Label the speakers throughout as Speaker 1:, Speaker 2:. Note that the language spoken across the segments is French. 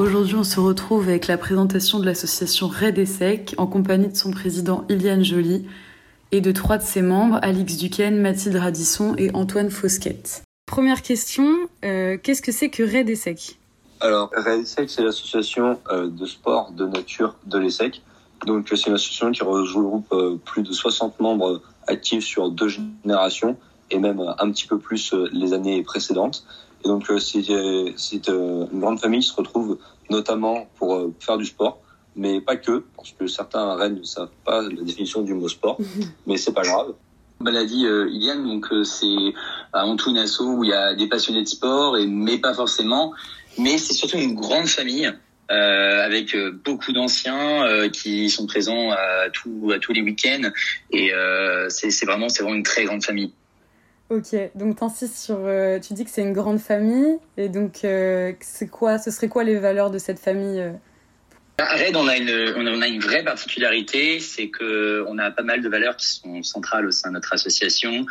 Speaker 1: Aujourd'hui, on se retrouve avec la présentation de l'association Red Essec en compagnie de son président Iliane Joly et de trois de ses membres, Alix Duquesne, Mathilde Radisson et Antoine Fosquette. Première question, euh, qu'est-ce que c'est que Red Essec
Speaker 2: Alors, Red Essec, c'est l'association euh, de sport de nature de l'Essec. Donc, c'est une association qui regroupe euh, plus de 60 membres actifs sur deux générations et même un petit peu plus les années précédentes. Et donc, c'est une grande famille qui se retrouve notamment pour faire du sport mais pas que, parce que certains Rennes ne savent pas la définition du mot sport, mais c'est pas grave.
Speaker 3: Bah, l'a dit euh, Iliane, donc euh, c'est avant tout une asso où il y a des passionnés de sport, et, mais pas forcément. Mais c'est surtout une grande famille euh, avec euh, beaucoup d'anciens euh, qui sont présents à, tout, à tous les week-ends. Et c'est vraiment, c'est vraiment une très grande famille.
Speaker 1: Ok, donc t'insistes sur, tu dis que c'est une grande famille, et donc c'est quoi, ce serait quoi les valeurs de cette famille
Speaker 3: à Red, on a une, on a une vraie particularité, c'est que on a pas mal de valeurs qui sont centrales au sein de notre association.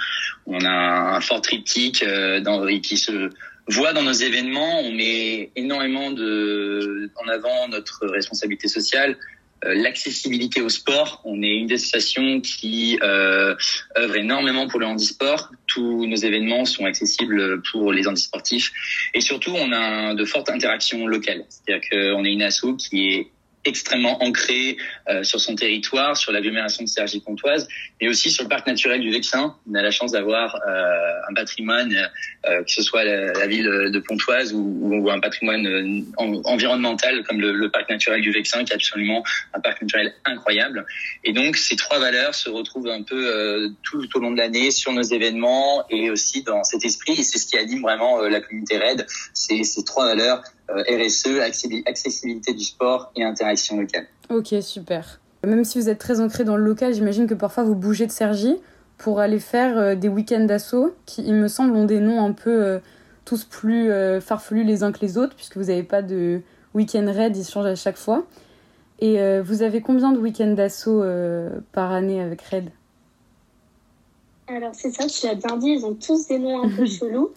Speaker 3: On a un fort triptyque euh, qui se voit dans nos événements. On met énormément de, en avant notre responsabilité sociale, euh, l'accessibilité au sport. On est une des associations qui euh, œuvre énormément pour le handisport. Tous nos événements sont accessibles pour les handisportifs. Et surtout, on a de fortes interactions locales. C'est-à-dire qu'on est une asso qui est extrêmement ancré euh, sur son territoire, sur l'agglomération de Cergy-Pontoise, mais aussi sur le parc naturel du Vexin. On a la chance d'avoir euh, un patrimoine, euh, que ce soit la, ville de Pontoise ou, ou un patrimoine environnemental comme le, le, parc naturel du Vexin, qui est absolument un parc naturel incroyable. Et donc ces trois valeurs se retrouvent un peu tout, au long de l'année sur nos événements et aussi dans cet esprit. Et c'est ce qui anime vraiment la communauté RAID, c'est ces trois valeurs euh, RSE, accessibilité du sport et interaction locale.
Speaker 1: Ok, super. Même si vous êtes très ancré dans le local, j'imagine que parfois vous bougez de Sergi pour aller faire euh, des week-ends d'assaut qui, il me semble, ont des noms un peu euh, tous plus farfelus les uns que les autres, puisque vous n'avez pas de week-end raid, ils changent à chaque fois. Et vous avez combien de week-ends d'assaut par année avec Raid?
Speaker 4: Alors c'est ça, tu l'as bien dit, ils ont tous des noms un peu chelous.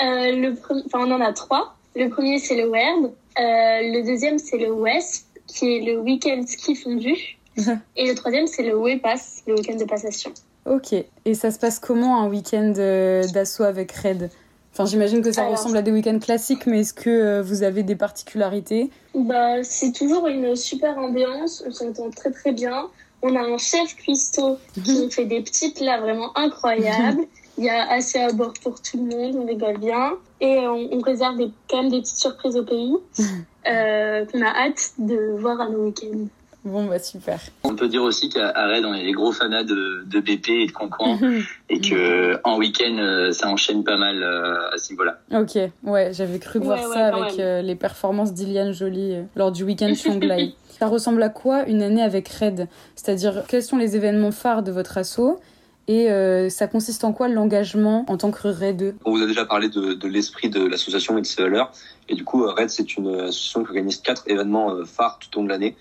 Speaker 4: le enfin, on en a trois. Le premier, c'est le WERD. Euh, le deuxième, c'est le WESP, qui est le week-end ski fondu. et le troisième, c'est le WEPASS, le week-end de passation.
Speaker 1: Ok. Et ça se passe comment un week-end euh, d'assaut avec Red? Enfin, j'imagine que ça ressemble à des week-ends classiques, mais est-ce que euh, vous avez des particularités?
Speaker 4: Bah, C'est toujours une super ambiance, on s'entend très très bien. On a un chef cuistot qui nous fait des petites là vraiment incroyables. Il y a assez à bord pour tout le monde, on rigole bien. Et on, réserve des, quand même des petites surprises au pays euh, qu'on a hâte de voir à nos week-ends.
Speaker 1: Bon, bah super.
Speaker 3: On peut dire aussi qu'à Rennes, on est des gros fanats de, de BP et de Cancan et que en week-end, euh, ça enchaîne pas mal euh, à ce niveau-là.
Speaker 1: Ok, ouais, j'avais cru voir ça avec les performances d'Iliane Jolie lors du week-end Chonglai. ça ressemble à quoi une année avec Red? C'est-à-dire, quels sont les événements phares de votre assaut et euh, ça consiste en quoi l'engagement en tant que RAID?
Speaker 2: On vous a déjà parlé de, l'esprit de l'association et de ses valeurs. Et du coup, RAID, c'est une association qui organise quatre événements euh, phares tout au long de l'année.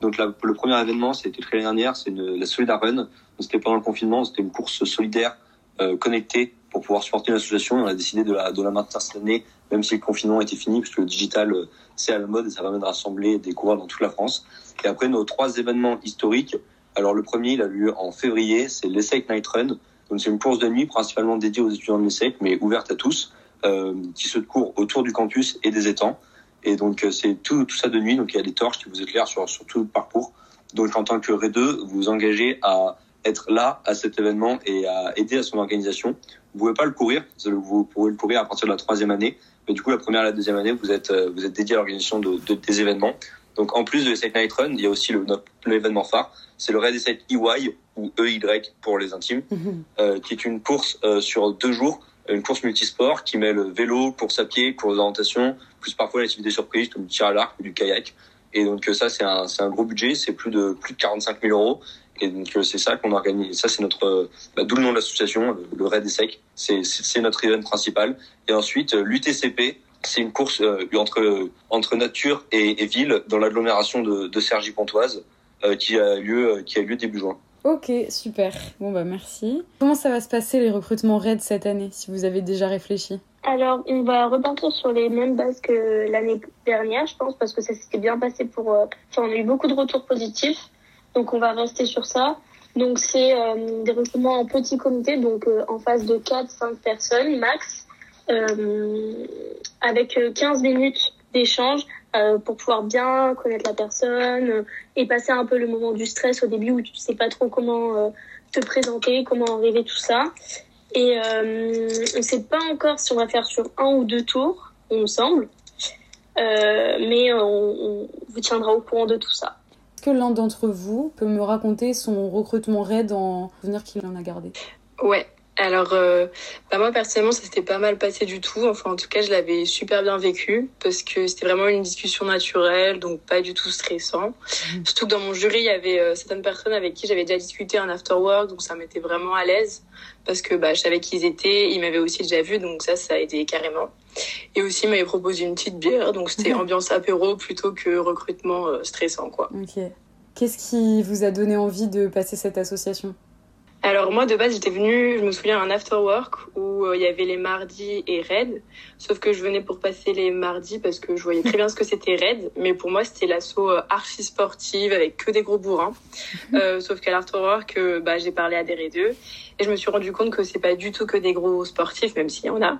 Speaker 2: Donc le premier événement, c'était l'année dernière, c'est la Solidar Run. C'était pendant le confinement, c'était une course solidaire euh, connectée pour pouvoir supporter l'association. On a décidé de la, de la maintenir cette année, même si le confinement était fini, puisque le digital, c'est à la mode et ça permet de rassembler des coureurs dans toute la France. Et après, nos trois événements historiques, alors le premier, il a lieu en février, c'est l'ESSEC Night Run. Donc c'est une course de nuit principalement dédiée aux étudiants de l'ESSEC, mais ouverte à tous, euh, qui se court autour du campus et des étangs. Et donc euh, c'est tout, tout ça de nuit, donc il y a des torches qui vous éclairent sur, sur tout le parcours. Donc en tant que RE2, vous vous engagez à être là à cet événement et à aider à son organisation. Vous pouvez pas le courir, vous pouvez le courir à partir de la troisième année, mais du coup la première et la deuxième année, vous êtes euh, vous êtes dédié à l'organisation de, de, des événements. Donc en plus de l'Essec Night Run, il y a aussi l'événement phare, c'est le Red Essec EY ou EY pour les intimes, mhm. euh, qui est une course euh, sur deux jours, une course multisport qui mêle vélo, course à pied, course d'orientation, plus parfois l'activité surprise comme du tir à l'arc ou du kayak. Et donc euh, ça c'est un, un gros budget, c'est plus de plus de 45 000 euros. Et donc c'est ça qu'on organise. Ça c'est notre bah, d'où le nom de l'association, le, Red Essec. C'est c'est notre event principal. Et ensuite l'UTCP, c'est une course euh, entre entre nature et, et ville dans l'agglomération de, de Cergy-Pontoise euh, qui a lieu euh, qui a lieu début juin.
Speaker 1: Ok, super. Bon bah merci. Comment ça va se passer les recrutements RAID cette année, si vous avez déjà réfléchi?
Speaker 4: Alors, on va repartir sur les mêmes bases que l'année dernière, je pense, parce que ça s'était bien passé pour... euh, Enfin, on a eu beaucoup de retours positifs, donc on va rester sur ça. Donc, c'est euh, des recrutements en petit comité, donc euh, en phase de 4-5 personnes max, euh, avec euh, 15 minutes d'échange euh, pour pouvoir bien connaître la personne euh, et passer un peu le moment du stress au début où tu sais pas trop comment euh, te présenter, comment arriver, tout ça. Et euh, on ne sait pas encore si on va faire sur un ou deux tours, il me semble. Euh, mais on, on vous tiendra au courant de tout ça.
Speaker 1: Est-ce que l'un d'entre vous peut me raconter son recrutement raid en souvenir qu'il en a gardé?
Speaker 5: Ouais. Alors, euh, bah moi personnellement, ça s'était pas mal passé du tout. Enfin, en tout cas, je l'avais super bien vécu parce que c'était vraiment une discussion naturelle, donc pas du tout stressant. Surtout que dans mon jury, il y avait euh, certaines personnes avec qui j'avais déjà discuté un after work, donc ça m'était vraiment à l'aise parce que bah, je savais qui ils étaient, ils m'avaient aussi déjà vu, donc ça, ça a aidé carrément. Et aussi, ils m'avaient proposé une petite bière, donc c'était
Speaker 1: Mhm.
Speaker 5: ambiance apéro plutôt que recrutement euh, stressant, quoi.
Speaker 1: Ok. Qu'est-ce qui vous a donné envie de passer cette association?
Speaker 5: Alors moi de base j'étais venue, je me souviens, à un after work où euh, il y avait les mardis et Red. Sauf que je venais pour passer les mardis parce que je voyais très bien ce que c'était Red. Mais pour moi c'était l'assaut euh, archi sportive avec que des gros bourrins. Euh, sauf qu'à l'after work, bah, j'ai parlé à des d'eux et je me suis rendu compte que c'est pas du tout que des gros sportifs, même s'il y en a.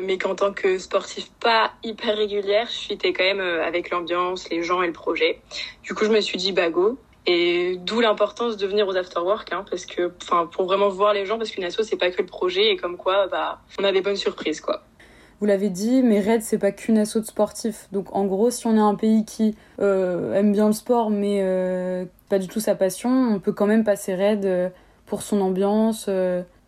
Speaker 5: Mais qu'en tant que sportif pas hyper régulière, je fitais quand même avec l'ambiance, les gens et le projet. Du coup je me suis dit bah go. Et d'où l'importance de venir aux afterwork, hein, parce que, enfin, pour vraiment voir les gens, parce qu'une asso c'est pas que le projet, et comme quoi, bah, on a des bonnes surprises, quoi.
Speaker 1: Vous l'avez dit, mais Red, c'est pas qu'une asso de sportifs. Donc en gros, si on est un pays qui euh, aime bien le sport, mais euh, pas du tout sa passion, on peut quand même passer Red euh, pour son ambiance,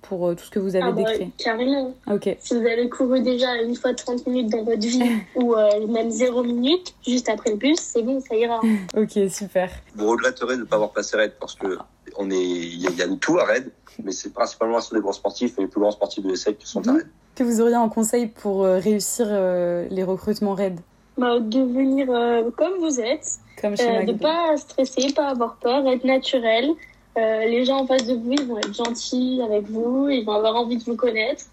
Speaker 1: pour euh, tout ce que vous avez
Speaker 4: Ah bah,
Speaker 1: décrit.
Speaker 4: carrément.
Speaker 1: Ok.
Speaker 4: Si vous avez couru déjà une fois 30 minutes dans votre vie ou euh, même 0 minutes juste après le bus, c'est bon, ça ira.
Speaker 1: Ok, super.
Speaker 2: Vous regretterez de ne pas avoir passé Red parce que on est, il y, y a de tout à Red, mais c'est principalement sur les grands sportifs et les plus grands sportifs de l'ESSEC qui sont à
Speaker 1: Mhm.
Speaker 2: Red.
Speaker 1: Que vous auriez un conseil pour euh, réussir euh, les recrutements Red
Speaker 4: Bah, de venir euh, comme vous êtes,
Speaker 1: Comme chez
Speaker 4: euh, de
Speaker 1: Magda.
Speaker 4: pas stresser, pas avoir peur, être naturel. Euh, les gens en face de vous, ils vont être gentils avec vous, ils vont avoir envie de vous connaître.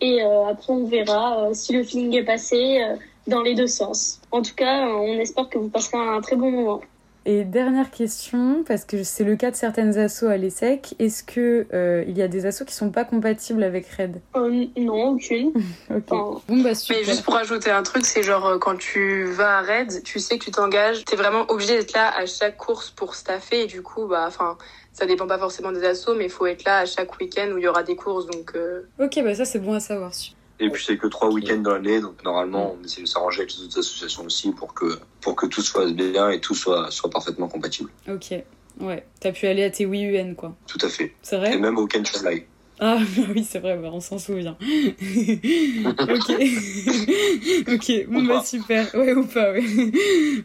Speaker 4: Et euh, après, on verra euh, si le feeling est passé euh, dans les deux sens. En tout cas, on espère que vous passerez un très bon moment.
Speaker 1: Et dernière question, parce que c'est le cas de certaines assos à l'ESSEC, est-ce que euh, il y a des assos qui sont pas compatibles avec Red?
Speaker 4: Euh, non, aucune.
Speaker 1: Ok.
Speaker 4: Enfin,
Speaker 1: Bon bah super.
Speaker 5: Mais juste pour ajouter un truc, c'est genre, euh, quand tu vas à Red, tu sais que tu t'engages, t'es vraiment obligé d'être là à chaque course pour staffer, et du coup, bah, enfin, ça dépend pas forcément des assos, mais il faut être là à chaque week-end où il y aura des courses, donc, euh,
Speaker 1: Ok, bah ça c'est bon à savoir.
Speaker 2: Et puis c'est que trois week-ends dans l'année, donc normalement on essaie de s'arranger avec les autres associations aussi pour que pour que tout soit bien et tout soit soit parfaitement compatible.
Speaker 1: Ok. Ouais. T'as pu aller à tes WIUN quoi.
Speaker 2: Tout à fait.
Speaker 1: C'est
Speaker 2: Et
Speaker 1: vrai
Speaker 2: même au Ken Fly.
Speaker 1: Ah bah oui c'est vrai, bah, on s'en souvient. ok. ok. Bon
Speaker 2: Ou
Speaker 1: bah
Speaker 2: pas.
Speaker 1: super. Ouais ou pas ouais.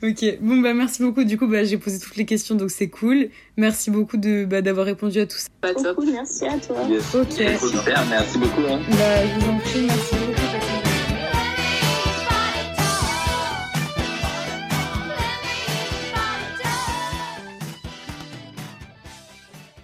Speaker 1: ok. Bon bah merci beaucoup. Du coup bah j'ai posé toutes les questions donc c'est cool. Merci beaucoup de bah, d'avoir répondu à tout ça.
Speaker 5: pas top.
Speaker 4: beaucoup, merci à toi.
Speaker 2: Yes.
Speaker 1: Ok.
Speaker 2: Yes.
Speaker 3: Super, merci beaucoup. Hein.
Speaker 1: Bah je vous en prie. Merci beaucoup.